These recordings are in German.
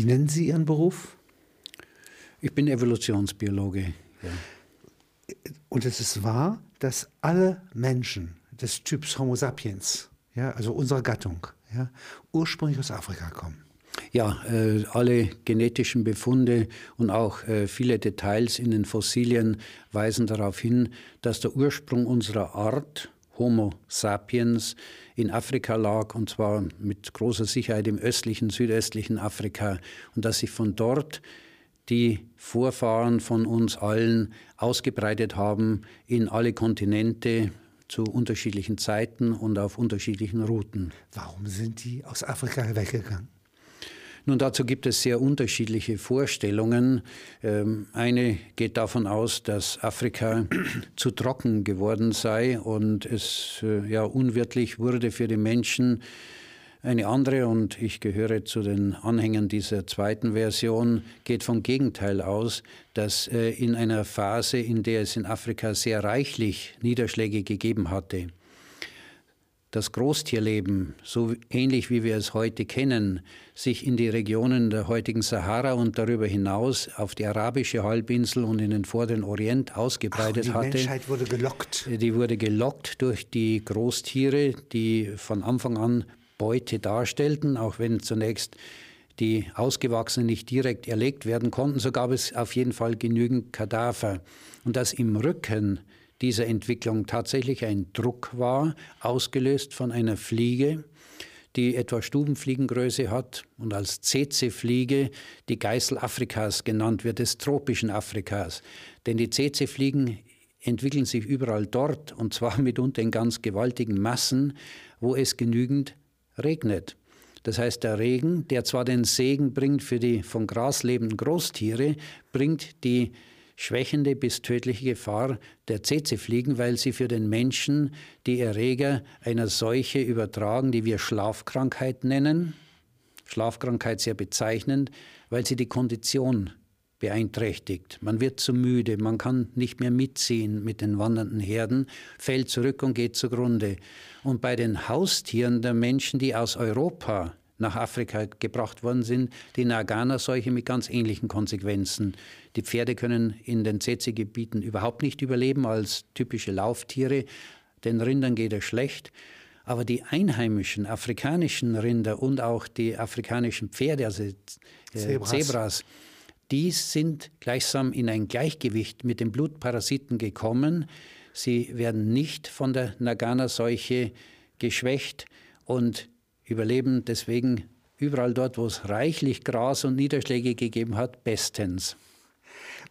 Wie nennen Sie Ihren Beruf? Ich bin Evolutionsbiologe. Ja. Und es ist wahr, dass alle Menschen des Typs Homo sapiens, ja, also unserer Gattung, ja, ursprünglich aus Afrika kommen. Ja, äh, alle genetischen Befunde und auch äh, viele Details in den Fossilien weisen darauf hin, dass der Ursprung unserer Art Homo sapiens in Afrika lag, und zwar mit großer Sicherheit im östlichen, südöstlichen Afrika, und dass sich von dort die Vorfahren von uns allen ausgebreitet haben in alle Kontinente zu unterschiedlichen Zeiten und auf unterschiedlichen Routen. Warum sind die aus Afrika weggegangen? Nun, dazu gibt es sehr unterschiedliche Vorstellungen. Ähm, eine geht davon aus, dass Afrika zu trocken geworden sei und es äh, ja unwirtlich wurde für die Menschen. Eine andere, und ich gehöre zu den Anhängern dieser zweiten Version, geht vom Gegenteil aus, dass äh, in einer Phase, in der es in Afrika sehr reichlich Niederschläge gegeben hatte, das Großtierleben, so ähnlich wie wir es heute kennen, sich in die Regionen der heutigen Sahara und darüber hinaus auf die arabische Halbinsel und in den vorderen Orient ausgebreitet Ach, die hatte. Die Menschheit wurde gelockt. Die wurde gelockt durch die Großtiere, die von Anfang an Beute darstellten, auch wenn zunächst die Ausgewachsenen nicht direkt erlegt werden konnten, so gab es auf jeden Fall genügend Kadaver. Und dass im Rücken dieser Entwicklung tatsächlich ein Druck war, ausgelöst von einer Fliege, die etwa Stubenfliegengröße hat und als CC-Fliege die Geißel Afrikas genannt wird, des tropischen Afrikas. Denn die CC-Fliegen entwickeln sich überall dort und zwar mitunter in ganz gewaltigen Massen, wo es genügend regnet. Das heißt, der Regen, der zwar den Segen bringt für die von Gras lebenden Großtiere, bringt die schwächende bis tödliche Gefahr der Tsetse-Fliegen, weil sie für den Menschen die Erreger einer Seuche übertragen, die wir Schlafkrankheit nennen. Schlafkrankheit sehr bezeichnend, weil sie die Kondition beeinträchtigt. Man wird zu müde, man kann nicht mehr mitziehen mit den wandernden Herden, fällt zurück und geht zugrunde. Und bei den Haustieren der Menschen, die aus Europa nach Afrika gebracht worden sind, die Nagana-Seuche mit ganz ähnlichen Konsequenzen. Die Pferde können in den Tsetse-Gebieten überhaupt nicht überleben als typische Lauftiere. Den Rindern geht es schlecht. Aber die einheimischen afrikanischen Rinder und auch die afrikanischen Pferde, also äh, Zebras. Zebras, die sind gleichsam in ein Gleichgewicht mit den Blutparasiten gekommen. Sie werden nicht von der Nagana-Seuche geschwächt und überleben deswegen überall dort, wo es reichlich Gras und Niederschläge gegeben hat, bestens.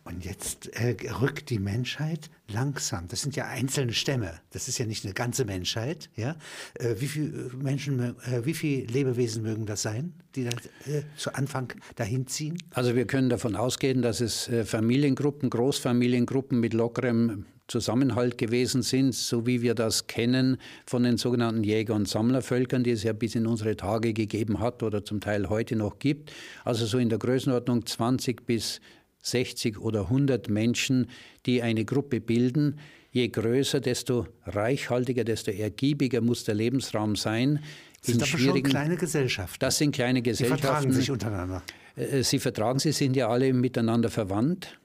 Und jetzt äh, rückt die Menschheit langsam. Das sind ja einzelne Stämme. Das ist ja nicht eine ganze Menschheit. Ja, äh, wie viele Menschen, äh, wie viele Lebewesen mögen das sein, die da, äh, zu Anfang dahin ziehen? Also wir können davon ausgehen, dass es äh, Familiengruppen, Großfamiliengruppen mit lockerem Zusammenhalt gewesen sind, so wie wir das kennen von den sogenannten Jäger- und Sammlervölkern, die es ja bis in unsere Tage gegeben hat oder zum Teil heute noch gibt. Also so in der Größenordnung 20 bis 60 oder 100 Menschen, die eine Gruppe bilden. Je größer, desto reichhaltiger, desto ergiebiger muss der Lebensraum sein. Das sind aber schon kleine Gesellschaften. Das sind kleine Gesellschaften. Sie vertragen sich untereinander. Äh, sie vertragen, sie sind ja alle miteinander verwandt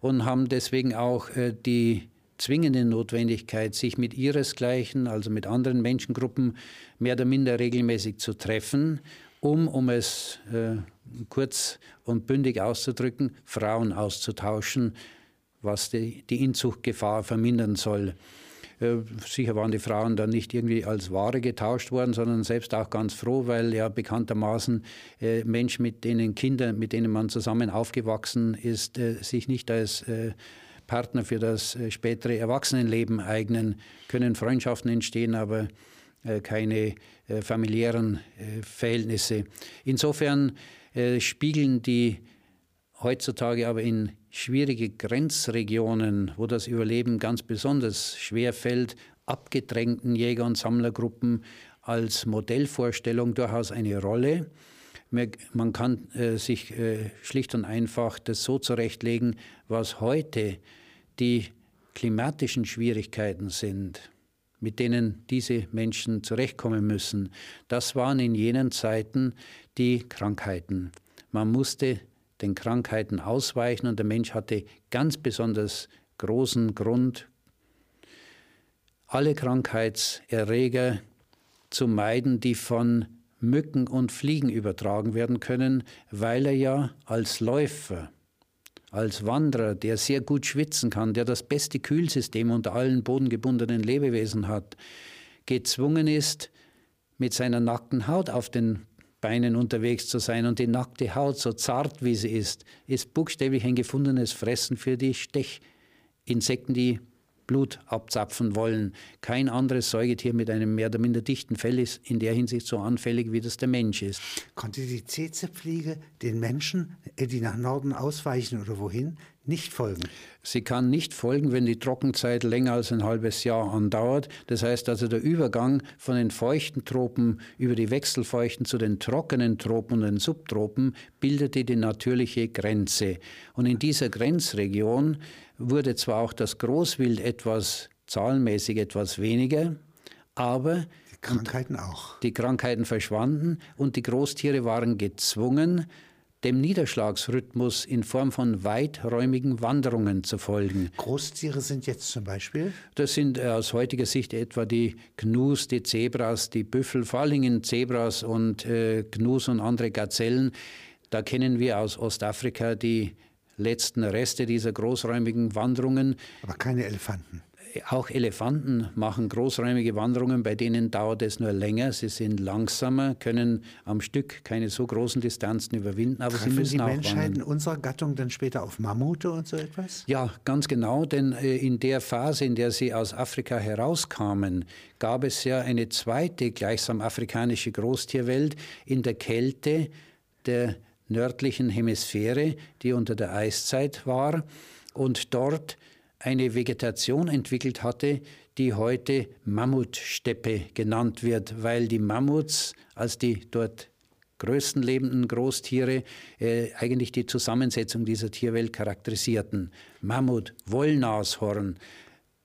und haben deswegen auch äh, die zwingende Notwendigkeit, sich mit ihresgleichen, also mit anderen Menschengruppen, mehr oder minder regelmäßig zu treffen, um, um es äh, kurz und bündig auszudrücken, Frauen auszutauschen, was die, die Inzuchtgefahr vermindern soll. Äh, sicher waren die Frauen dann nicht irgendwie als Ware getauscht worden, sondern selbst auch ganz froh, weil ja bekanntermaßen äh, Menschen, mit denen Kinder, mit denen man zusammen aufgewachsen ist, äh, sich nicht als äh, Partner für das äh, spätere Erwachsenenleben eignen, können Freundschaften entstehen, aber äh, keine äh, familiären Verhältnisse. Insofern spiegeln die heutzutage aber in schwierige Grenzregionen, wo das Überleben ganz besonders schwer fällt, abgedrängten Jäger- und Sammlergruppen als Modellvorstellung durchaus eine Rolle. Man kann äh, sich äh, schlicht und einfach das so zurechtlegen, was heute die klimatischen Schwierigkeiten sind, mit denen diese Menschen zurechtkommen müssen. Das waren in jenen Zeiten die Krankheiten. Man musste den Krankheiten ausweichen und der Mensch hatte ganz besonders großen Grund, alle Krankheitserreger zu meiden, die von Mücken und Fliegen übertragen werden können, weil er ja als Läufer, als Wanderer, der sehr gut schwitzen kann, der das beste Kühlsystem unter allen bodengebundenen Lebewesen hat, gezwungen ist, mit seiner nackten Haut auf den Beinen unterwegs zu sein. Und die nackte Haut, so zart wie sie ist, ist buchstäblich ein gefundenes Fressen für die Stechinsekten, die Blut abzapfen wollen. Kein anderes Säugetier mit einem mehr oder minder dichten Fell ist in der Hinsicht so anfällig, wie das der Mensch ist. Konnte die Zezefliege den Menschen, äh, die nach Norden ausweichen oder wohin, nicht folgen. Sie kann nicht folgen, wenn die Trockenzeit länger als ein halbes Jahr andauert. Das heißt also, der Übergang von den feuchten Tropen über die wechselfeuchten zu den trockenen Tropen und den Subtropen bildete die natürliche Grenze. Und in dieser Grenzregion wurde zwar auch das Großwild etwas zahlenmäßig etwas weniger, aber die Krankheiten auch. Die Krankheiten verschwanden und die Großtiere waren gezwungen, dem Niederschlagsrhythmus in Form von weiträumigen Wanderungen zu folgen. Großtiere sind jetzt zum Beispiel? Das sind äh, aus heutiger Sicht etwa die Gnus, die Zebras, die Büffel, vor allen Dingen Zebras und äh, Gnus und andere Gazellen. Da kennen wir aus Ostafrika die letzten Reste dieser großräumigen Wanderungen. Aber keine Elefanten. Auch Elefanten machen großräumige Wanderungen, bei denen dauert es nur länger. Sie sind langsamer, können am Stück keine so großen Distanzen überwinden, aber Treffen sie müssen die auch Menschheiten wandern. unserer Gattung dann später auf Mammute und so etwas? Ja, ganz genau, denn äh, in der Phase, in der sie aus Afrika herauskamen, gab es ja eine zweite gleichsam afrikanische Großtierwelt in der Kälte der nördlichen Hemisphäre, die unter der Eiszeit war und dort eine Vegetation entwickelt hatte, die heute Mammutsteppe genannt wird, weil die Mammuts als die dort größten lebenden Großtiere äh, eigentlich die Zusammensetzung dieser Tierwelt charakterisierten. Mammut, Wollnashorn,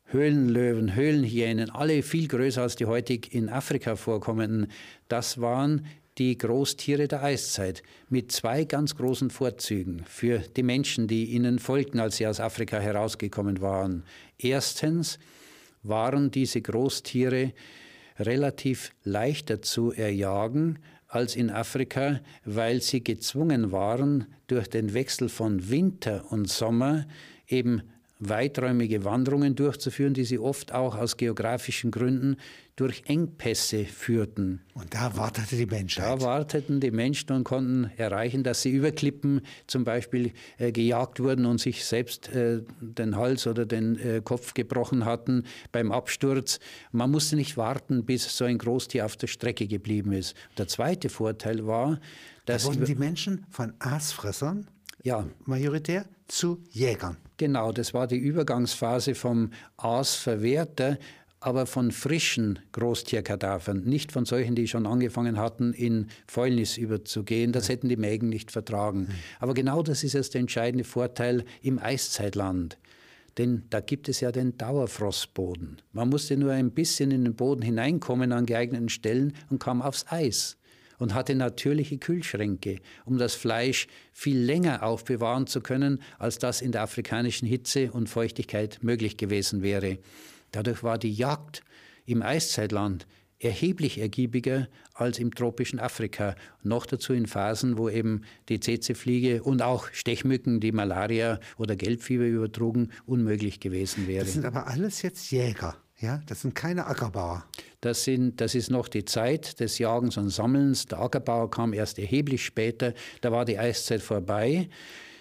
Höhlenlöwen, Höhlenhyänen, alle viel größer als die heutig in Afrika vorkommenden, das waren die Großtiere der Eiszeit mit zwei ganz großen Vorzügen für die Menschen, die ihnen folgten, als sie aus Afrika herausgekommen waren. Erstens waren diese Großtiere relativ leichter zu erjagen als in Afrika, weil sie gezwungen waren, durch den Wechsel von Winter und Sommer eben weiträumige Wanderungen durchzuführen, die sie oft auch aus geografischen Gründen durch Engpässe führten. Und da wartete die Menschheit. Da warteten die Menschen und konnten erreichen, dass sie über Klippen zum Beispiel äh, gejagt wurden und sich selbst äh, den Hals oder den äh, Kopf gebrochen hatten beim Absturz. Man musste nicht warten, bis so ein Großtier auf der Strecke geblieben ist. Der zweite Vorteil war, dass da wurden die Menschen von Aasfressern ja. majoritär zu Jägern. Genau, das war die Übergangsphase vom Aasverwerter, aber von frischen Großtierkadavern, nicht von solchen, die schon angefangen hatten, in Fäulnis überzugehen. Das hätten die Mägen nicht vertragen. Aber genau das ist jetzt der entscheidende Vorteil im Eiszeitland. Denn da gibt es ja den Dauerfrostboden. Man musste nur ein bisschen in den Boden hineinkommen an geeigneten Stellen und kam aufs Eis und hatte natürliche Kühlschränke, um das Fleisch viel länger aufbewahren zu können, als das in der afrikanischen Hitze und Feuchtigkeit möglich gewesen wäre. Dadurch war die Jagd im Eiszeitland erheblich ergiebiger als im tropischen Afrika. Noch dazu in Phasen, wo eben die Tsetse-Fliege und auch Stechmücken, die Malaria oder Gelbfieber übertrugen, unmöglich gewesen wäre. Das sind aber alles jetzt Jäger. Ja, das sind keine Ackerbauer. Das, sind, das ist noch die Zeit des Jagens und Sammelns. Der Ackerbauer kam erst erheblich später. Da war die Eiszeit vorbei.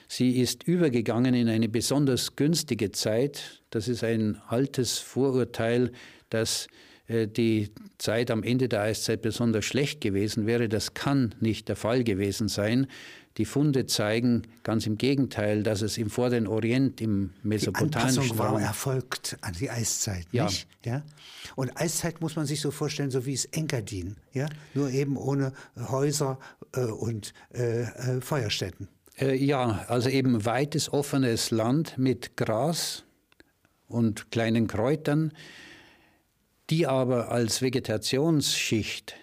Sie ist übergegangen in eine besonders günstige Zeit. Das ist ein altes Vorurteil, dass die Zeit am Ende der Eiszeit besonders schlecht gewesen wäre. Das kann nicht der Fall gewesen sein. Die Funde zeigen ganz im Gegenteil, dass es im Vorderen Orient, im mesopotamischen die Anpassung war erfolgt an die Eiszeit, ja. nicht? Ja. Und Eiszeit muss man sich so vorstellen, so wie es Engadin, ja, nur eben ohne Häuser äh, und äh, äh, Feuerstätten. Äh, ja, also eben weites offenes Land mit Gras und kleinen Kräutern, die aber als Vegetationsschicht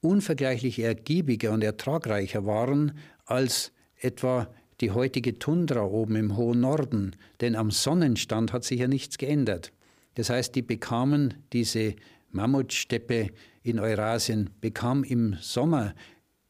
unvergleichlich ergiebiger und ertragreicher waren als etwa die heutige Tundra oben im hohen Norden, denn am Sonnenstand hat sich ja nichts geändert. Das heißt, die bekamen diese Mammutsteppe in Eurasien, bekam im Sommer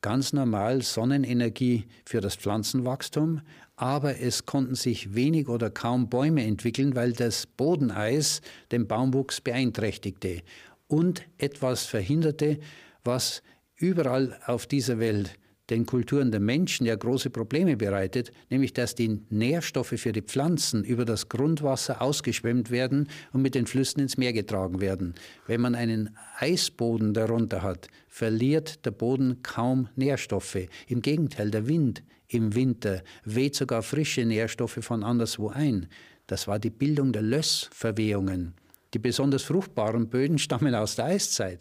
ganz normal Sonnenenergie für das Pflanzenwachstum, aber es konnten sich wenig oder kaum Bäume entwickeln, weil das Bodeneis den Baumwuchs beeinträchtigte und etwas verhinderte, was überall auf dieser Welt den Kulturen der Menschen ja große Probleme bereitet, nämlich dass die Nährstoffe für die Pflanzen über das Grundwasser ausgeschwemmt werden und mit den Flüssen ins Meer getragen werden. Wenn man einen Eisboden darunter hat, verliert der Boden kaum Nährstoffe. Im Gegenteil, der Wind im Winter weht sogar frische Nährstoffe von anderswo ein. Das war die Bildung der Lössverwehungen. Die besonders fruchtbaren Böden stammen aus der Eiszeit.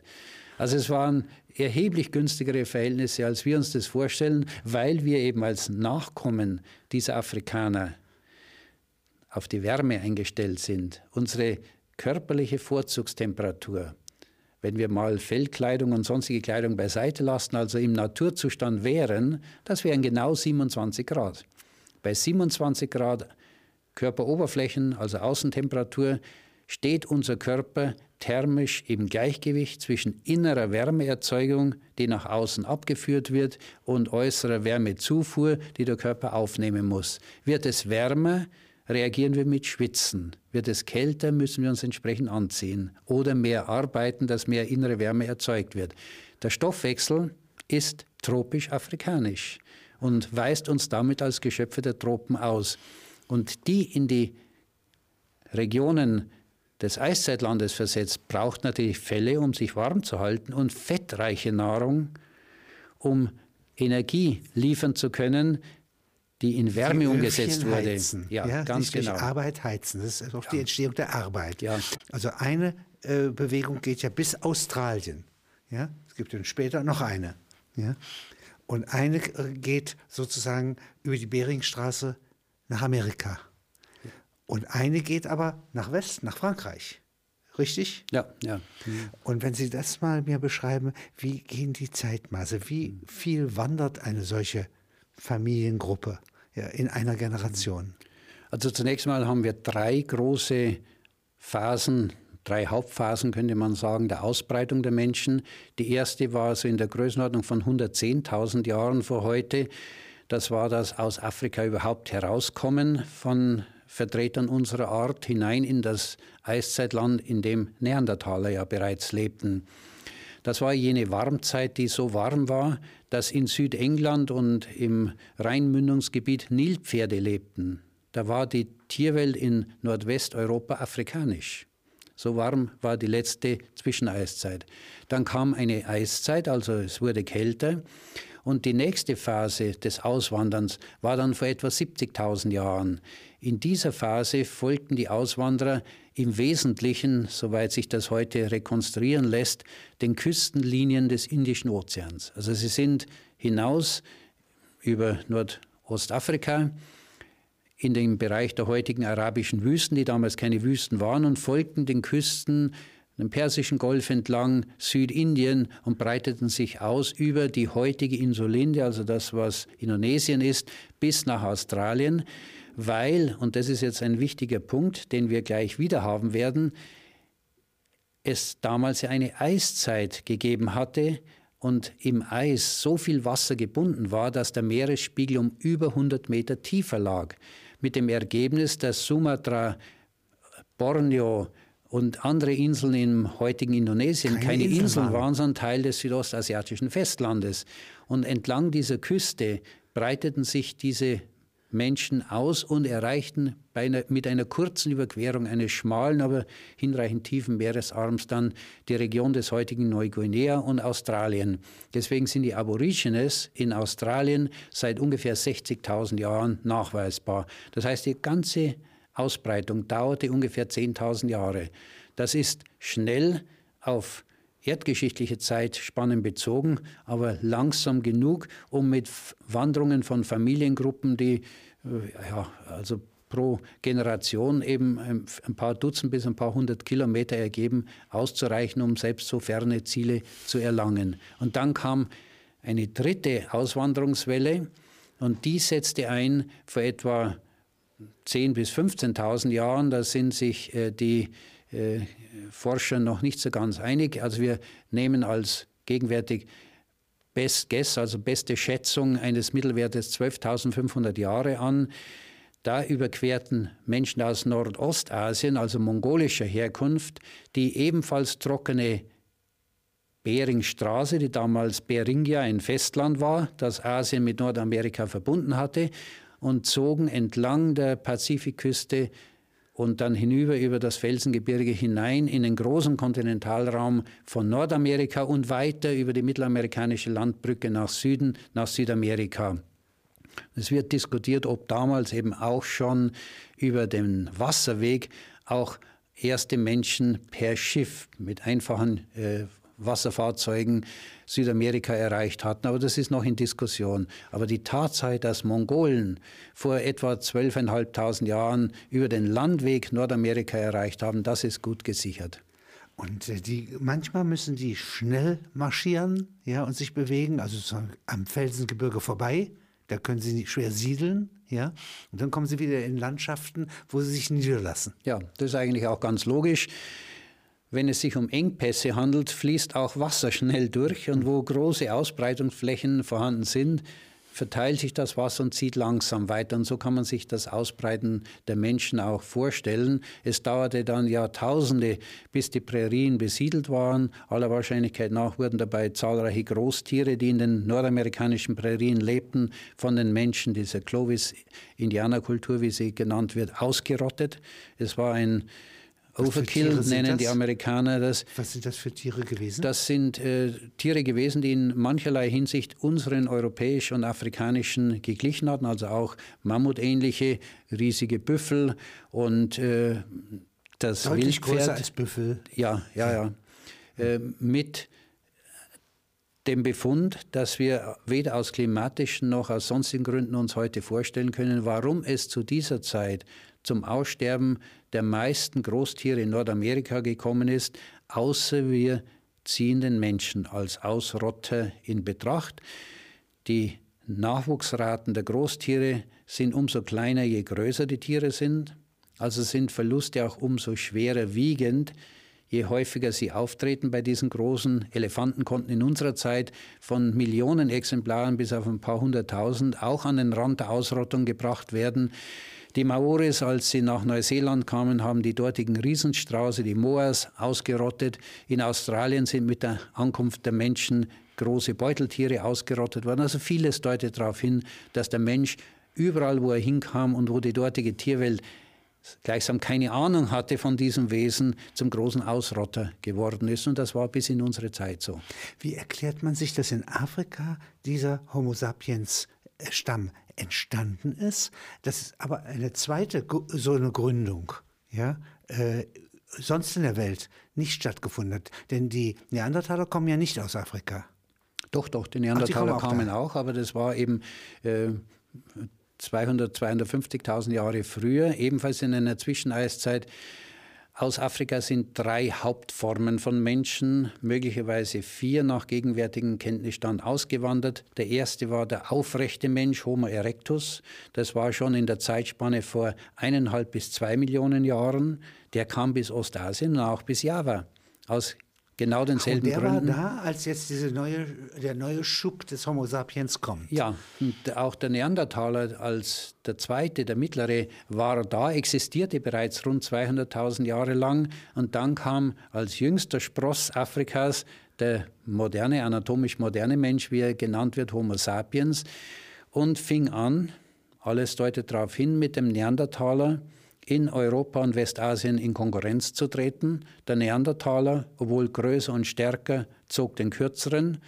Also es waren erheblich günstigere Verhältnisse, als wir uns das vorstellen, weil wir eben als Nachkommen dieser Afrikaner auf die Wärme eingestellt sind. Unsere körperliche Vorzugstemperatur, wenn wir mal Fellkleidung und sonstige Kleidung beiseite lassen, also im Naturzustand wären, das wären genau 27 Grad. Bei 27 Grad Körperoberflächen, also Außentemperatur, steht unser Körper thermisch im Gleichgewicht zwischen innerer Wärmeerzeugung, die nach außen abgeführt wird, und äußerer Wärmezufuhr, die der Körper aufnehmen muss. Wird es wärmer, reagieren wir mit Schwitzen. Wird es kälter, müssen wir uns entsprechend anziehen oder mehr arbeiten, dass mehr innere Wärme erzeugt wird. Der Stoffwechsel ist tropisch-afrikanisch und weist uns damit als Geschöpfe der Tropen aus. Und die in die Regionen des Eiszeitlandes versetzt, braucht natürlich Felle, um sich warm zu halten und fettreiche Nahrung, um Energie liefern zu können, die in Wärme die umgesetzt wurde. Heizen. Ja, ja, ganz genau. Arbeit heizen. Das ist auch ja. die Entstehung der Arbeit. Ja. Also eine äh, Bewegung geht ja bis Australien. Ja, es gibt dann später noch eine. Ja, und eine äh, geht sozusagen über die Beringstraße nach Amerika. Und eine geht aber nach Westen, nach Frankreich. Richtig? Ja, ja. Und wenn Sie das mal mir beschreiben, wie gehen die Zeitmaße? Wie viel wandert eine solche Familiengruppe ja, in einer Generation? Also zunächst mal haben wir drei große Phasen, drei Hauptphasen könnte man sagen, der Ausbreitung der Menschen. Die erste war so in der Größenordnung von 110.000 Jahren vor heute. Das war das aus Afrika überhaupt herauskommen von Vertretern unserer Art hinein in das Eiszeitland, in dem Neandertaler ja bereits lebten. Das war jene Warmzeit, die so warm war, dass in Südengland und im Rheinmündungsgebiet Nilpferde lebten. Da war die Tierwelt in Nordwesteuropa afrikanisch. So warm war die letzte Zwischeneiszeit. Dann kam eine Eiszeit, also es wurde kälter. Und die nächste Phase des Auswanderns war dann vor etwa 70.000 Jahren. In dieser Phase folgten die Auswanderer im Wesentlichen, soweit sich das heute rekonstruieren lässt, den Küstenlinien des Indischen Ozeans. Also sie sind hinaus über Nordostafrika in den Bereich der heutigen arabischen Wüsten, die damals keine Wüsten waren, und folgten den Küsten den Persischen Golf entlang Südindien und breiteten sich aus über die heutige Insulinde, also das, was Indonesien ist, bis nach Australien weil, und das ist jetzt ein wichtiger Punkt, den wir gleich wieder haben werden, es damals ja eine Eiszeit gegeben hatte und im Eis so viel Wasser gebunden war, dass der Meeresspiegel um über 100 Meter tiefer lag. Mit dem Ergebnis, dass Sumatra, Borneo und andere Inseln im heutigen Indonesien keine, keine Inseln, Inseln waren, sondern Teil des südostasiatischen Festlandes. Und entlang dieser Küste breiteten sich diese Menschen aus und erreichten einer, mit einer kurzen Überquerung eines schmalen, aber hinreichend tiefen Meeresarms dann die Region des heutigen Neuguinea und Australien. Deswegen sind die Aborigines in Australien seit ungefähr 60.000 Jahren nachweisbar. Das heißt, die ganze Ausbreitung dauerte ungefähr 10.000 Jahre. Das ist schnell auf erdgeschichtliche Zeitspannen bezogen, aber langsam genug, um mit Wanderungen von Familiengruppen, die äh, ja, also pro Generation eben ein paar Dutzend bis ein paar hundert Kilometer ergeben, auszureichen, um selbst so ferne Ziele zu erlangen. Und dann kam eine dritte Auswanderungswelle, Und die setzte ein vor etwa 10.000 bis 15.000 Jahren. Da sind sich äh, die äh, Forscher noch nicht so ganz einig. Also wir nehmen als gegenwärtig Best Guess, also beste Schätzung eines Mittelwertes 12.500 Jahre an. Da überquerten Menschen aus Nordostasien, also mongolischer Herkunft, die ebenfalls trockene Beringstraße, die damals Beringia ein Festland war, das Asien mit Nordamerika verbunden hatte, und zogen entlang der Pazifikküste und dann hinüber über das Felsengebirge hinein in den großen Kontinentalraum von Nordamerika und weiter über die mittelamerikanische Landbrücke nach Süden, nach Südamerika. Es wird diskutiert, ob damals eben auch schon über den Wasserweg auch erste Menschen per Schiff mit einfachen äh, Wasserfahrzeugen Südamerika erreicht hatten. Aber das ist noch in Diskussion. Aber die Tatsache, dass Mongolen vor etwa 12.500 Jahren über den Landweg Nordamerika erreicht haben, das ist gut gesichert. Und äh, die, manchmal müssen die schnell marschieren ja, und sich bewegen, also am Felsengebirge vorbei. Da können sie schwer siedeln, ja. Und dann kommen sie wieder in Landschaften, wo sie sich niederlassen. Ja, das ist eigentlich auch ganz logisch. Wenn es sich um Engpässe handelt, fließt auch Wasser schnell durch und wo große Ausbreitungsflächen vorhanden sind, verteilt sich das Wasser und zieht langsam weiter. Und so kann man sich das Ausbreiten der Menschen auch vorstellen. Es dauerte dann Jahrtausende, bis die Prärien besiedelt waren. Aller Wahrscheinlichkeit nach wurden dabei zahlreiche Großtiere, die in den nordamerikanischen Prärien lebten, von den Menschen dieser Clovis-Indianerkultur, wie sie genannt wird, ausgerottet. Es war ein Overkill nennen die Amerikaner das. Was sind das für Tiere gewesen? Das sind äh, Tiere gewesen, die in mancherlei Hinsicht unseren europäischen und afrikanischen geglichen hatten, also auch Mammutähnliche, riesige Büffel und äh, das Deutlich Wildpferd. größer als Büffel. Ja, ja, ja. Äh, mit dem Befund, dass wir weder aus klimatischen noch aus sonstigen Gründen uns heute vorstellen können, warum es zu dieser Zeit zum Aussterben der meisten Großtiere in Nordamerika gekommen ist, außer wir ziehen den Menschen als Ausrotter in Betracht. Die Nachwuchsraten der Großtiere sind umso kleiner, je größer die Tiere sind. Also sind Verluste auch umso schwerer wiegend, je häufiger sie auftreten bei diesen großen Elefanten konnten in unserer Zeit von Millionen Exemplaren bis auf ein paar hunderttausend auch an den Rand der Ausrottung gebracht werden. Die Maoris, als sie nach Neuseeland kamen, haben die dortigen Riesenstrauße, die Moas, ausgerottet. In Australien sind mit der Ankunft der Menschen große Beuteltiere ausgerottet worden. Also vieles deutet darauf hin, dass der Mensch überall, wo er hinkam und wo die dortige Tierwelt gleichsam keine Ahnung hatte von diesem Wesen, zum großen Ausrotter geworden ist. Und das war bis in unsere Zeit so. Wie erklärt man sich, dass in Afrika dieser Homo sapiens Stamm entstanden ist. Das ist aber eine zweite so eine Gründung, ja, äh, sonst in der Welt nicht stattgefunden hat. Denn die Neandertaler kommen ja nicht aus Afrika. Doch, doch, die Neandertaler Ach, die kamen auch, aber das war eben äh, 200, 250.000 Jahre früher, ebenfalls in einer Zwischeneiszeit. Aus Afrika sind drei Hauptformen von Menschen, möglicherweise vier nach gegenwärtigem Kenntnisstand ausgewandert. Der erste war der aufrechte Mensch, Homo erectus. Das war schon in der Zeitspanne vor eineinhalb bis zwei Millionen Jahren. Der kam bis Ostasien und auch bis Java. Aus Genau denselben Ach, der Gründen. war da, als jetzt diese neue, der neue Schub des Homo sapiens kommt. Ja, und auch der Neandertaler als der zweite, der mittlere, war da, existierte bereits rund 200.000 Jahre lang. Und dann kam als jüngster Spross Afrikas der moderne, anatomisch moderne Mensch, wie er genannt wird, Homo sapiens, und fing an, alles deutet darauf hin, mit dem Neandertaler in Europa und Westasien in Konkurrenz zu treten. Der Neandertaler, obwohl größer und stärker, zog den kürzeren.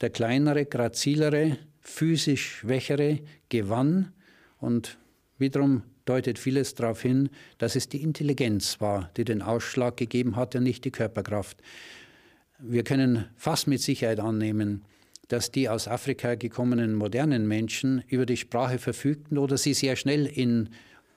Der kleinere, grazilere, physisch schwächere gewann. Und wiederum deutet vieles darauf hin, dass es die Intelligenz war, die den Ausschlag gegeben hat und nicht die Körperkraft. Wir können fast mit Sicherheit annehmen, dass die aus Afrika gekommenen modernen Menschen über die Sprache verfügten oder sie sehr schnell in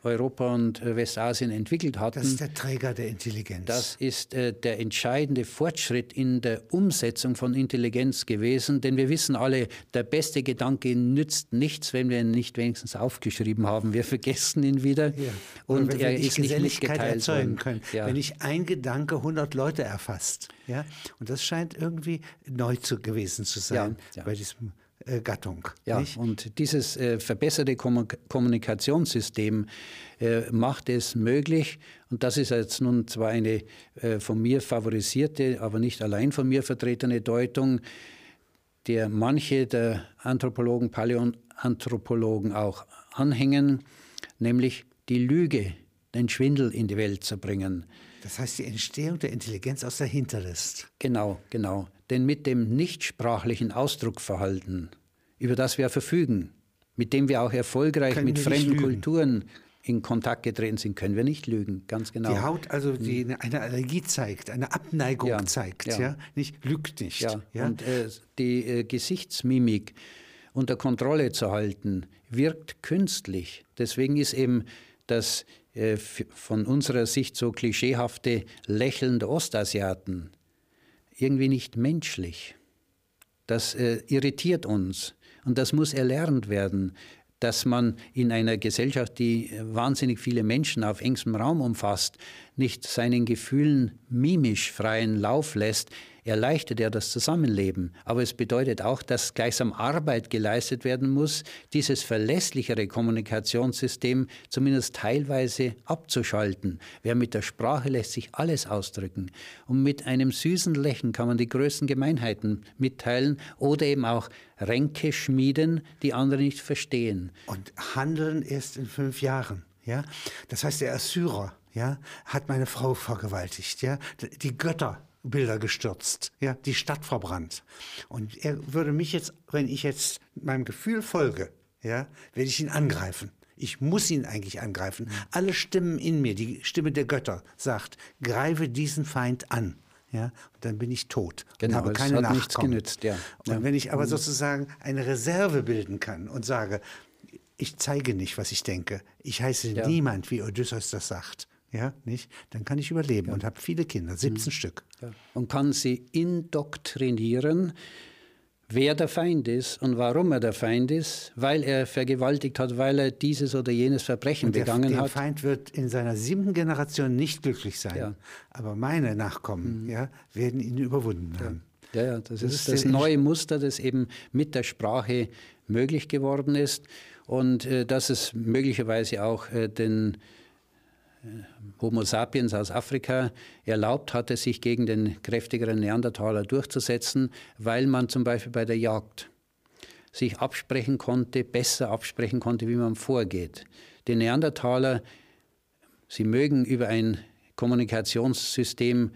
Europa und äh, Westasien entwickelt hatten. Das ist der Träger der Intelligenz. Das ist äh, der entscheidende Fortschritt in der Umsetzung von Intelligenz gewesen, denn wir wissen alle, der beste Gedanke nützt nichts, wenn wir ihn nicht wenigstens aufgeschrieben haben. Wir vergessen ihn wieder ja. und er ist nicht mitgeteilt erzeugen können. Ja. Wenn nicht ein Gedanke 100 Leute erfasst, ja, und das scheint irgendwie neu zu gewesen zu sein ja. bei diesem äh, Gattung. Ja, nicht? und dieses äh, verbesserte Kommunikationssystem äh, macht es möglich, und das ist jetzt nun zwar eine äh, von mir favorisierte, aber nicht allein von mir vertretene Deutung, der manche der Anthropologen, Paläoanthropologen auch anhängen, nämlich die Lüge, den Schwindel in die Welt zu bringen. Das heißt, die Entstehung der Intelligenz aus der Hinterlist. Genau, genau. Denn mit dem nichtsprachlichen Ausdruckverhalten, über das wir verfügen, mit dem wir auch erfolgreich können mit fremden Kulturen in Kontakt getreten sind, können wir nicht lügen, ganz genau. Die Haut also, die hm. eine Allergie zeigt, eine Abneigung ja, zeigt, ja. ja. nicht lügt nicht. Ja. ja? Und äh, die äh, Gesichtsmimik unter Kontrolle zu halten, wirkt künstlich. Deswegen ist eben das äh, von unserer Sicht so klischeehafte Lächeln der Ostasiaten irgendwie nicht menschlich. Das äh, irritiert uns und das muss erlernt werden, dass man in einer Gesellschaft, die wahnsinnig viele Menschen auf engstem Raum umfasst, nicht seinen Gefühlen mimisch freien Lauf lässt, erleichtert er das Zusammenleben. Aber es bedeutet auch, dass gleichsam Arbeit geleistet werden muss, dieses verlässlichere Kommunikationssystem zumindest teilweise abzuschalten. Wer mit der Sprache lässt sich alles ausdrücken. Und mit einem süßen Lächeln kann man die größten Gemeinheiten mitteilen oder eben auch Ränke schmieden, die andere nicht verstehen. Und handeln erst in fünf Jahren. Ja? Das heißt, der Assyrer ja, hat meine Frau vergewaltigt. Ja? Die Götter Bilder gestürzt, ja, die Stadt verbrannt. Und er würde mich jetzt, wenn ich jetzt meinem Gefühl folge, ja, werde ich ihn angreifen. Ich muss ihn eigentlich angreifen. Alle Stimmen in mir, die Stimme der Götter sagt, greife diesen Feind an. Ja, und dann bin ich tot genau, und habe keine hat Nachkommen. nichts genützt, ja. Und ja. wenn ich aber mhm. sozusagen eine Reserve bilden kann und sage, ich zeige nicht, was ich denke. Ich heiße ja. niemand, wie Odysseus das sagt ja, nicht? Dann kann ich überleben ja. und habe viele Kinder, 17 mhm. Stück. Ja. Und kann sie indoktrinieren, wer der Feind ist und warum er der Feind ist, weil er vergewaltigt hat, weil er dieses oder jenes Verbrechen und der, begangen der hat. Der Feind wird in seiner siebten Generation nicht glücklich sein, ja. aber meine Nachkommen mhm. ja, werden ihn überwunden haben. Ja, ja, das, das ist das neue Muster, das eben mit der Sprache möglich geworden ist und äh, dass es möglicherweise auch äh, den Homo sapiens aus Afrika erlaubt hatte, sich gegen den kräftigeren Neandertaler durchzusetzen, weil man zum Beispiel bei der Jagd sich absprechen konnte, besser absprechen konnte, wie man vorgeht. Die Neandertaler, sie mögen über ein Kommunikationssystem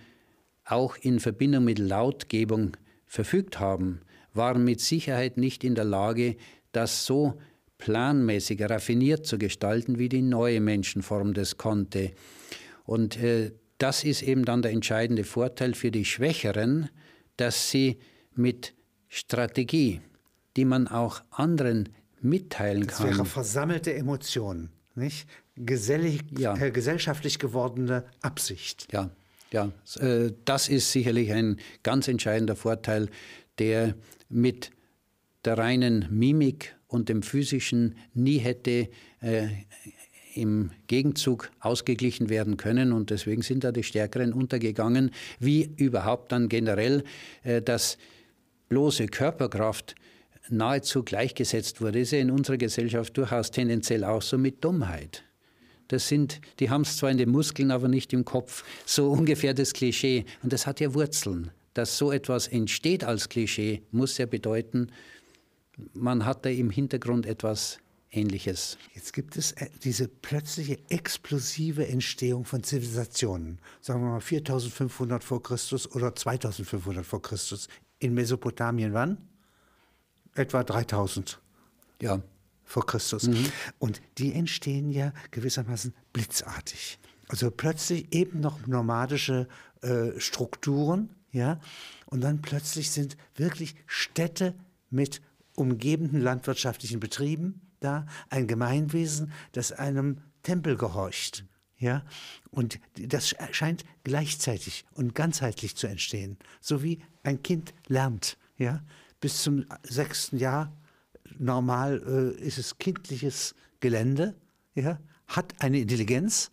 auch in Verbindung mit Lautgebung verfügt haben, waren mit Sicherheit nicht in der Lage, das so planmäßig, raffiniert zu gestalten, wie die neue Menschenform das konnte. Und äh, das ist eben dann der entscheidende Vorteil für die Schwächeren, dass sie mit Strategie, die man auch anderen mitteilen das kann. Das wäre versammelte Emotionen, nicht? Gesellig, ja. äh, gesellschaftlich gewordene Absicht. Ja, ja, äh, das ist sicherlich ein ganz entscheidender Vorteil, der mit der reinen Mimik und dem physischen nie hätte äh, im Gegenzug ausgeglichen werden können. Und deswegen sind da die Stärkeren untergegangen, wie überhaupt dann generell, äh, dass bloße Körperkraft nahezu gleichgesetzt wurde. Ist ja in unserer Gesellschaft durchaus tendenziell auch so mit Dummheit. Das sind, die haben es zwar in den Muskeln, aber nicht im Kopf. So ungefähr das Klischee. Und das hat ja Wurzeln. Dass so etwas entsteht als Klischee, muss ja bedeuten, man hat da im Hintergrund etwas Ähnliches. Jetzt gibt es äh, diese plötzliche explosive Entstehung von Zivilisationen, sagen wir mal 4500 vor Christus oder 2500 vor Christus. In Mesopotamien wann? Etwa 3000. Ja. Vor Christus. Mhm. Und die entstehen ja gewissermaßen blitzartig. Also plötzlich eben noch nomadische äh, Strukturen, ja, und dann plötzlich sind wirklich Städte mit umgebenden landwirtschaftlichen Betrieben da, ein Gemeinwesen, das einem Tempel gehorcht. Ja, und das scheint gleichzeitig und ganzheitlich zu entstehen, so wie ein Kind lernt. Ja, bis zum sechsten Jahr normal äh, ist es kindliches Gelände, ja, hat eine Intelligenz,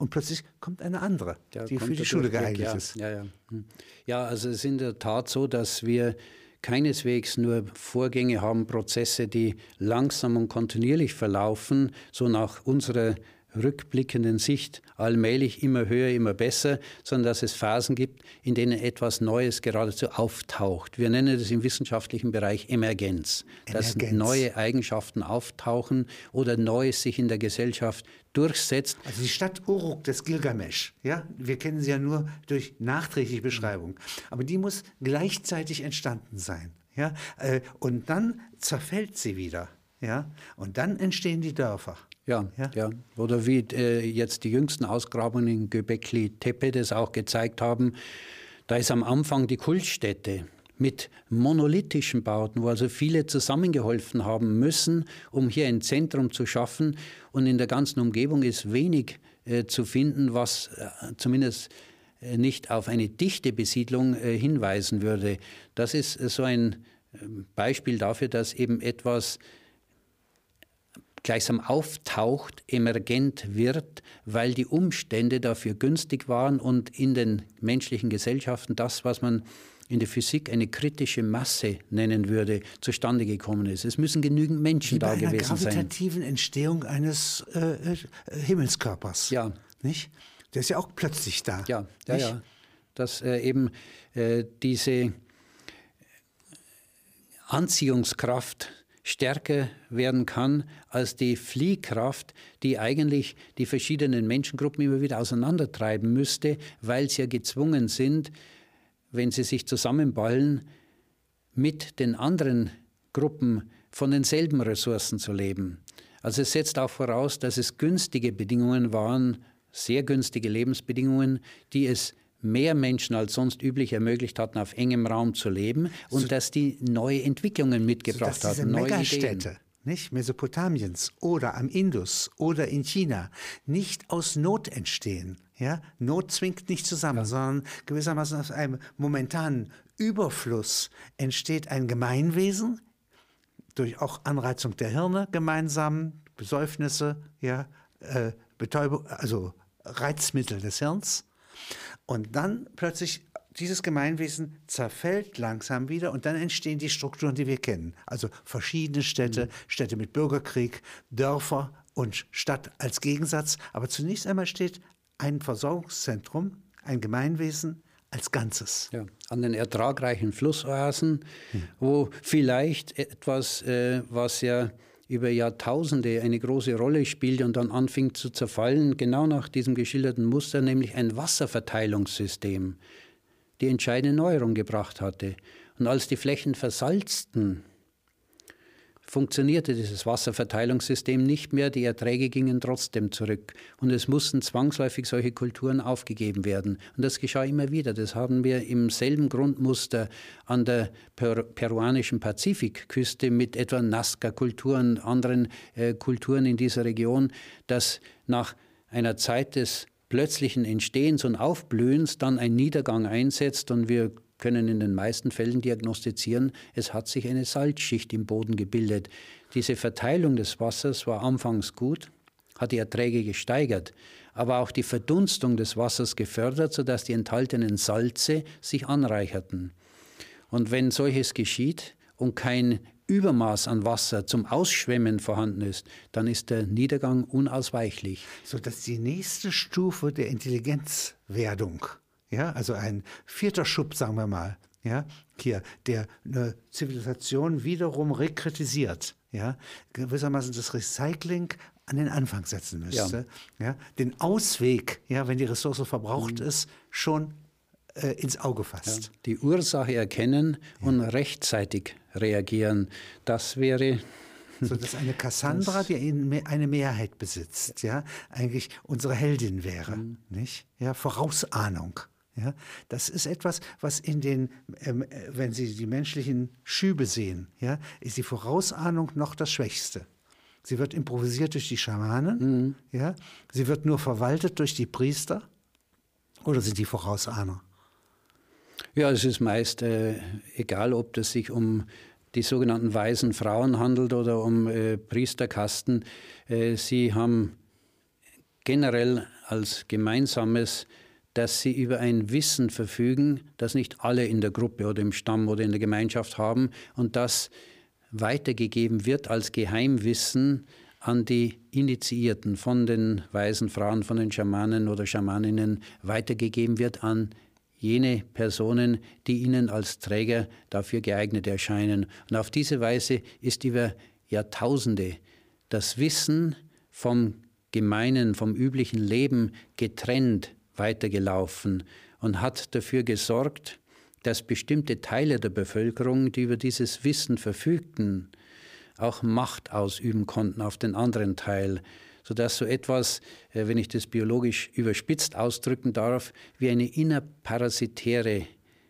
und plötzlich kommt eine andere, ja, die für die Schule geeignet ja, ist. Ja, ja. Hm. ja, also es ist in der Tat so, dass wir keineswegs nur Vorgänge haben, Prozesse, die langsam und kontinuierlich verlaufen, so nach unserer rückblickenden Sicht allmählich immer höher, immer besser, sondern dass es Phasen gibt, in denen etwas Neues geradezu auftaucht. Wir nennen das im wissenschaftlichen Bereich Emergenz, Emergenz. dass neue Eigenschaften auftauchen oder Neues sich in der Gesellschaft durchsetzt. Also die Stadt Uruk des Gilgamesch, ja, wir kennen sie ja nur durch nachträgliche Beschreibung, aber die muss gleichzeitig entstanden sein, ja, äh, und dann zerfällt sie wieder, ja, und dann entstehen die Dörfer. Ja, ja, ja. Oder wie äh, jetzt die jüngsten Ausgrabungen in Göbekli Tepe das auch gezeigt haben, da ist am Anfang die Kultstätte mit monolithischen Bauten, wo also viele zusammengeholfen haben müssen, um hier ein Zentrum zu schaffen. Und in der ganzen Umgebung ist wenig äh, zu finden, was äh, zumindest äh, nicht auf eine dichte Besiedlung äh, hinweisen würde. Das ist äh, so ein Beispiel dafür, dass eben etwas gleichsam auftaucht, emergent wird, weil die Umstände dafür günstig waren und in den menschlichen Gesellschaften das, was man in der Physik eine kritische Masse nennen würde, zustande gekommen ist. Es müssen genügend Menschen Wie da gewesen sein. Bei einer gravitativen Entstehung eines äh, äh, Himmelskörpers. Ja. Nicht? Der ist ja auch plötzlich da. Ja, ja, nicht? ja. Dass äh, eben äh, diese Anziehungskraft stärker werden kann als die Fliehkraft, die eigentlich die verschiedenen Menschengruppen immer wieder auseinandertreiben müsste, weil sie ja gezwungen sind, wenn sie sich zusammenballen, mit den anderen Gruppen von denselben Ressourcen zu leben. Also es setzt auch voraus, dass es günstige Bedingungen waren, sehr günstige Lebensbedingungen, die es mehr Menschen als sonst üblich ermöglicht hatten, auf engem Raum zu leben und so, dass die neue Entwicklungen mitgebracht so, hatten, neue Megastädte, Ideen. Nicht Mesopotamiens oder am Indus oder in China nicht aus Not entstehen. Ja? Not zwingt nicht zusammen, ja. sondern gewissermaßen aus einem momentanen Überfluss entsteht ein Gemeinwesen, durch auch Anreizung der Hirne gemeinsam, Besäufnisse, ja, äh, Betäubung, also Reizmittel des Hirns und dann plötzlich dieses Gemeinwesen zerfällt langsam wieder und dann entstehen die Strukturen, die wir kennen. Also verschiedene Städte, mhm. Städte mit Bürgerkrieg, Dörfer und Stadt als Gegensatz. Aber zunächst einmal steht ein Versorgungszentrum, ein Gemeinwesen als Ganzes. Ja, an den ertragreichen Flussoasen, hm. wo vielleicht etwas, äh, was ja über Jahrtausende eine große Rolle spielte und dann anfing zu zerfallen, genau nach diesem geschilderten Muster, nämlich ein Wasserverteilungssystem, die entscheidende Neuerung gebracht hatte. Und als die Flächen versalzten, funktionierte dieses Wasserverteilungssystem nicht mehr, die Erträge gingen trotzdem zurück und es mussten zwangsläufig solche Kulturen aufgegeben werden. Und das geschah immer wieder. Das haben wir im selben Grundmuster an der per peruanischen Pazifikküste mit etwa Nazca-Kulturen, anderen äh, Kulturen in dieser Region, dass nach einer Zeit des plötzlichen Entstehens und Aufblühens dann ein Niedergang einsetzt und wir können in den meisten Fällen diagnostizieren, es hat sich eine Salzschicht im Boden gebildet. Diese Verteilung des Wassers war anfangs gut, hat die Erträge gesteigert, aber auch die Verdunstung des Wassers gefördert, sodass die enthaltenen Salze sich anreicherten. Und wenn solches geschieht und kein Übermaß an Wasser zum Ausschwemmen vorhanden ist, dann ist der Niedergang unausweichlich. So dass die nächste Stufe der Intelligenzwerdung ja, also ein vierter Schub, sagen wir mal, ja, hier, der eine Zivilisation wiederum rekritisiert, ja, gewissermaßen das Recycling an den Anfang setzen müsste, ja. ja den Ausweg, ja, wenn die Ressource verbraucht mhm. ist, schon äh, ins Auge fasst. Ja, die Ursache erkennen und rechtzeitig reagieren, das wäre so dass eine Cassandra, die eine Mehrheit besitzt, ja, eigentlich unsere Heldin wäre, mhm. nicht? Ja, Vorausahnung. Ja, das ist etwas, was in den, ähm, wenn Sie die menschlichen Schübe sehen, ja, ist die Vorausahnung noch das Schwächste. Sie wird improvisiert durch die Schamanen. Mhm. Ja? Sie wird nur verwaltet durch die Priester. Oder sind die Vorausahner? Ja, es ist meist äh, egal, ob es sich um die sogenannten weisen Frauen handelt oder um äh, Priesterkasten. Äh, sie haben generell als gemeinsames, dass sie über ein Wissen verfügen, das nicht alle in der Gruppe oder im Stamm oder in der Gemeinschaft haben und das weitergegeben wird als Geheimwissen an die Initiierten von den weisen Frauen, von den Schamanen oder Schamaninnen weitergegeben wird an jene Personen, die ihnen als Träger dafür geeignet erscheinen. Und auf diese Weise ist über Jahrtausende das Wissen vom gemeinen, vom üblichen Leben getrennt weitergelaufen und hat dafür gesorgt, dass bestimmte Teile der Bevölkerung, die über dieses Wissen verfügten, auch Macht ausüben konnten auf den anderen Teil, sodass so etwas, äh, wenn ich das biologisch überspitzt ausdrücken darf, wie eine innerparasitäre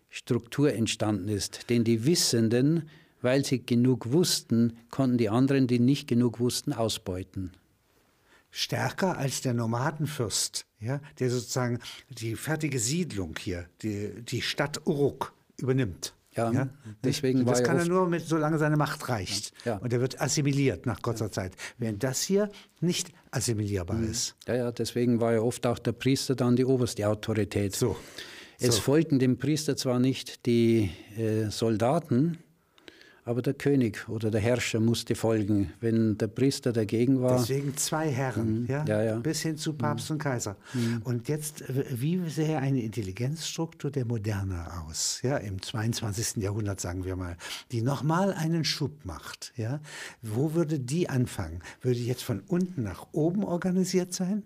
Struktur entstanden ist. Denn die Wissenden, weil sie genug wussten, konnten die anderen, die nicht genug wussten, ausbeuten. Stärker als der Nomadenfürst, ja, der sozusagen die fertige Siedlung hier, die, die Stadt Uruk übernimmt. Ja, ja? deswegen das kann er nur, mit, solange seine Macht reicht. Ja. Und er wird assimiliert nach kurzer ja. Zeit. Während das hier nicht assimilierbar mhm. ist. Ja, ja, deswegen war ja oft auch der Priester dann die oberste Autorität. So. Es so. folgten dem Priester zwar nicht die äh, Soldaten, aber der König oder der Herrscher musste folgen, wenn der Priester dagegen war. Deswegen zwei Herren, mhm. ja? Ja, ja? bis hin zu Papst mhm. und Kaiser. Mhm. Und jetzt, wie sähe eine Intelligenzstruktur der Moderne aus, ja, im 22. Jahrhundert, sagen wir mal, die nochmal einen Schub macht? Ja? Wo würde die anfangen? Würde die jetzt von unten nach oben organisiert sein?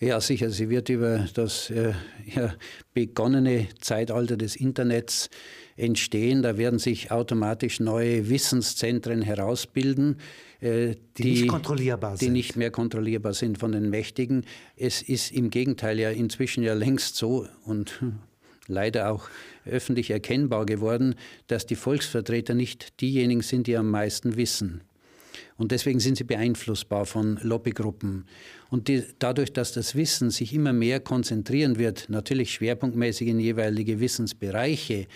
Ja, sicher. Sie wird über das äh, ja, begonnene Zeitalter des Internets entstehen. Da werden sich automatisch neue Wissenszentren herausbilden, äh, die, die, nicht kontrollierbar die nicht mehr kontrollierbar sind von den Mächtigen. Es ist im Gegenteil ja inzwischen ja längst so und leider auch öffentlich erkennbar geworden, dass die Volksvertreter nicht diejenigen sind, die am meisten wissen. Und deswegen sind sie beeinflussbar von Lobbygruppen. Und die, dadurch, dass das Wissen sich immer mehr konzentrieren wird, natürlich schwerpunktmäßig in jeweilige Wissensbereiche,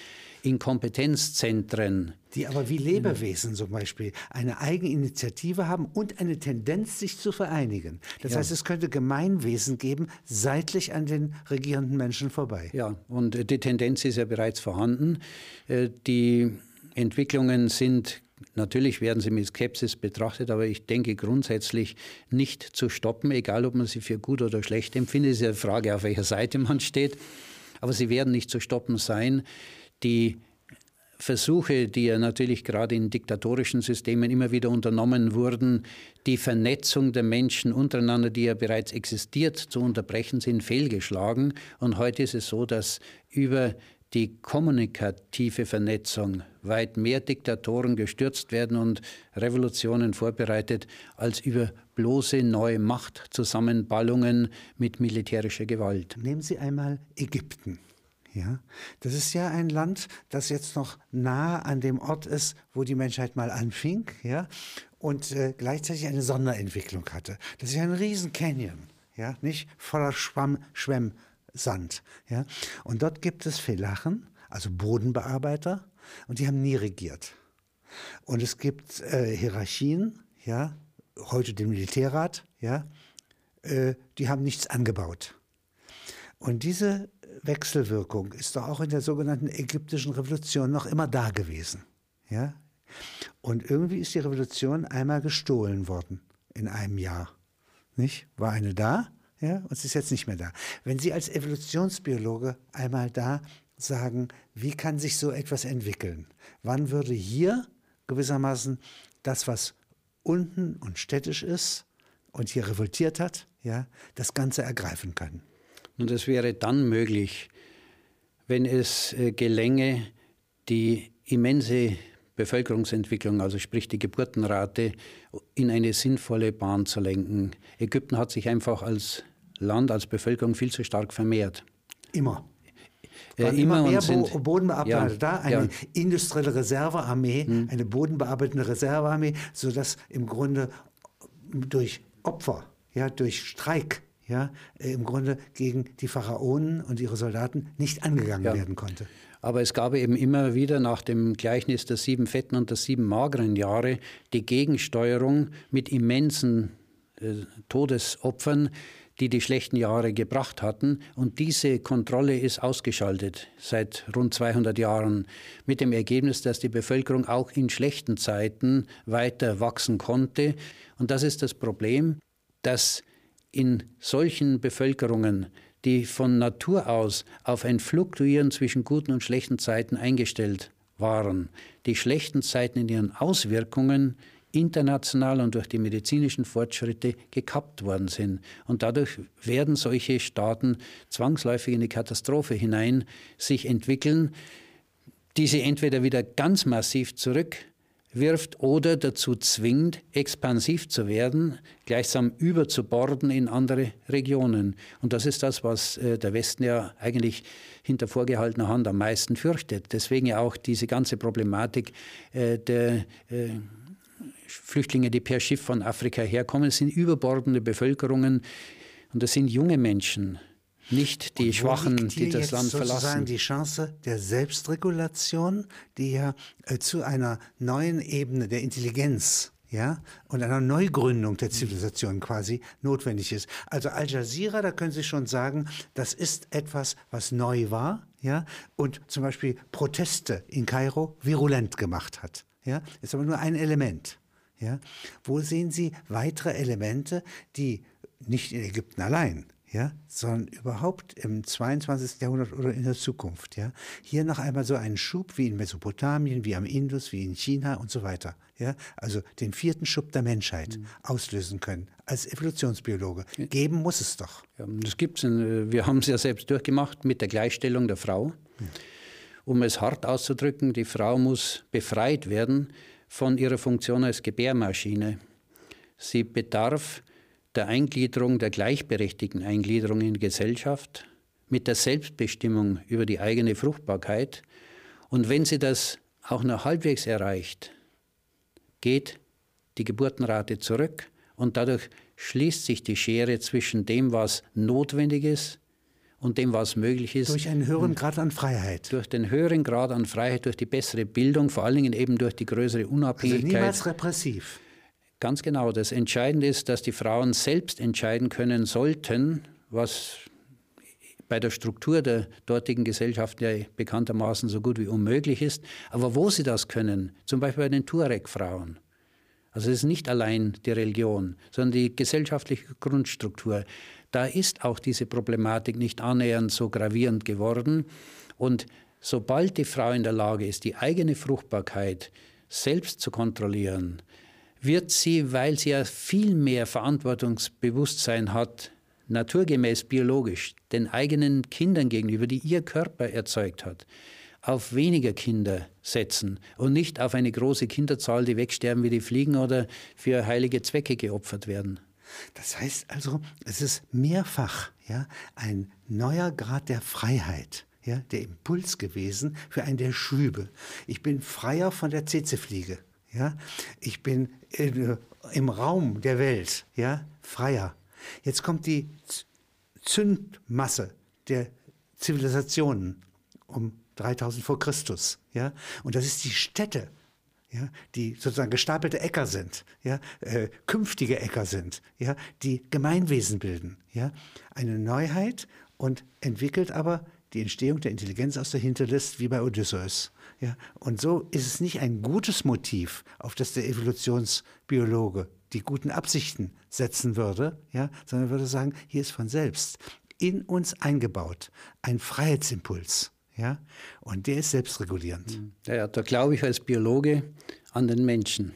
in Kompetenzzentren. Die aber wie Lebewesen zum Beispiel eine Eigeninitiative haben und eine Tendenz, sich zu vereinigen. Das ja. heißt, es könnte Gemeinwesen geben, seitlich an den regierenden Menschen vorbei. Ja, und die Tendenz ist ja bereits vorhanden. Äh, die Entwicklungen sind Natürlich werden sie mit Skepsis betrachtet, aber ich denke grundsätzlich nicht zu stoppen, egal ob man sie für gut oder schlecht empfindet. Es ist ja eine Frage, auf welcher Seite man steht. Aber sie werden nicht zu stoppen sein die Versuche, die ja natürlich gerade in diktatorischen Systemen immer wieder unternommen wurden, die Vernetzung der Menschen untereinander, die ja bereits existiert, zu unterbrechen, sind fehlgeschlagen. Und heute ist es so, dass über die kommunikative Vernetzung weit mehr Diktatoren gestürzt werden und Revolutionen vorbereitet, als über bloße neue Machtzusammenballungen mit militärischer Gewalt. Nehmen Sie einmal Ägypten. Ja, das ist ja ein Land, das jetzt noch nah an dem Ort ist, wo die Menschheit mal anfing, ja, und äh, gleichzeitig eine Sonderentwicklung hatte. Das ist ja ein riesen Canyon, ja, nicht voller Schwamm, Schwemmsand, ja. Und dort gibt es Felachen, also Bodenbearbeiter, und die haben nie regiert. Und es gibt äh, Hierarchien, ja, heute den Militärrat, ja, äh, die haben nichts angebaut. Und diese Wechselwirkung ist doch auch in der sogenannten ägyptischen Revolution noch immer da gewesen. Ja? Und irgendwie ist die Revolution einmal gestohlen worden in einem Jahr. Nicht? War eine da, ja, und sie ist jetzt nicht mehr da. Wenn Sie als Evolutionsbiologe einmal da sagen, wie kann sich so etwas entwickeln? Wann würde hier gewissermaßen das, was unten und städtisch ist und hier revoltiert hat, ja, das Ganze ergreifen können? Und es wäre dann möglich, wenn es äh, gelänge, die immense Bevölkerungsentwicklung, also sprich die Geburtenrate, in eine sinnvolle Bahn zu lenken. Ägypten hat sich einfach als Land, als Bevölkerung viel zu stark vermehrt. Immer. Äh, immer, immer mehr sind, Bodenbearbeiter ja, da, eine ja. industrielle Reservearmee, hm. eine bodenbearbeitende Reservearmee, sodass im Grunde durch Opfer, ja, durch Streik, ja, äh, im Grunde gegen die Pharaonen und ihre Soldaten nicht angegangen ja. werden konnte. Aber es gab eben immer wieder nach dem Gleichnis der sieben fetten und der sieben mageren Jahre die Gegensteuerung mit immensen äh, Todesopfern, die die schlechten Jahre gebracht hatten. Und diese Kontrolle ist ausgeschaltet seit rund 200 Jahren mit dem Ergebnis, dass die Bevölkerung auch in schlechten Zeiten weiter wachsen konnte. Und das ist das Problem, dass in solchen Bevölkerungen, die von Natur aus auf ein Fluktuieren zwischen guten und schlechten Zeiten eingestellt waren, die schlechten Zeiten in ihren Auswirkungen international und durch die medizinischen Fortschritte gekappt worden sind. Und dadurch werden solche Staaten zwangsläufig in die Katastrophe hinein sich entwickeln, die sie entweder wieder ganz massiv zurückwirft oder dazu zwingt, expansiv zu werden, gleichsam überzuborden in andere Regionen. Und das ist das, was äh, der Westen ja eigentlich hinter vorgehaltener Hand am meisten fürchtet. Deswegen ja auch diese ganze Problematik äh, der äh, Flüchtlinge, die per Schiff von Afrika herkommen. Sind überbordende Bevölkerungen und das sind junge Menschen, nicht die Schwachen, die das Land verlassen. sozusagen die Chance der Selbstregulation, die ja äh, zu einer neuen Ebene der Intelligenz ja, und einer Neugründung der Zivilisation quasi notwendig ist. Also Al Jazeera, da können Sie schon sagen, das ist etwas, was neu war, ja, und zum Beispiel Proteste in Kairo virulent gemacht hat. Ja, ist aber nur ein Element. Ja? Wo sehen Sie weitere Elemente, die nicht in Ägypten allein, ja, sondern überhaupt im 22. Jahrhundert oder in der Zukunft. Ja. Hier noch einmal so einen Schub wie in Mesopotamien, wie am Indus, wie in China und so weiter. Ja. Also den vierten Schub der Menschheit mhm. auslösen können. Als Evolutionsbiologe. Geben muss es doch. Ja, das gibt's. Äh, wir haben es ja selbst durchgemacht mit der Gleichstellung der Frau. Mhm. Um es hart auszudrücken, die Frau muss befreit werden von ihrer Funktion als Gebärmaschine. Sie bedarf der Eingliederung, der gleichberechtigten Eingliederung in die Gesellschaft, mit der Selbstbestimmung über die eigene Fruchtbarkeit. Und wenn sie das auch noch halbwegs erreicht, geht die Geburtenrate zurück und dadurch schließt sich die Schere zwischen dem, was notwendig ist und dem, was möglich ist. Durch einen höheren Grad an Freiheit. Durch den höheren Grad an Freiheit, durch die bessere Bildung, vor allen Dingen eben durch die größere Unabhängigkeit. Also niemals repressiv. Ganz genau. Das Entscheidende ist, dass die Frauen selbst entscheiden können sollten, was bei der Struktur der dortigen Gesellschaft ja bekanntermaßen so gut wie unmöglich ist. Aber wo sie das können, zum Beispiel bei den Tuareg-Frauen, also es ist nicht allein die Religion, sondern die gesellschaftliche Grundstruktur. Da ist auch diese Problematik nicht annähernd so gravierend geworden. Und sobald die Frau in der Lage ist, die eigene Fruchtbarkeit selbst zu kontrollieren, wird sie, weil sie ja viel mehr Verantwortungsbewusstsein hat, naturgemäß biologisch, den eigenen Kindern gegenüber, die ihr Körper erzeugt hat, auf weniger Kinder setzen und nicht auf eine große Kinderzahl, die wegsterben wie die Fliegen oder für heilige Zwecke geopfert werden. Das heißt also, es ist mehrfach ja, ein neuer Grad der Freiheit, ja, der Impuls gewesen für einen der Schübe. Ich bin freier von der Zezefliege. Ja? Ich bin in, äh, im Raum der Welt ja, freier. Jetzt kommt die Zündmasse der Zivilisationen um 3000 vor Christus. Ja? Und das ist die Stätte, ja, die sozusagen gestapelte Äcker sind, ja, äh, künftige Äcker sind, ja, die Gemeinwesen bilden. Ja? Eine Neuheit und entwickelt aber die Entstehung der Intelligenz aus der Hinterlist wie bei Odysseus. Ja? Und so ist es nicht ein gutes Motiv, auf das der Evolutionsbiologe die guten Absichten setzen würde, ja? sondern würde sagen, hier ist von selbst in uns eingebaut ein Freiheitsimpuls. Ja? Und der ist selbstregulierend. Ja, da glaube ich als Biologe an den Menschen.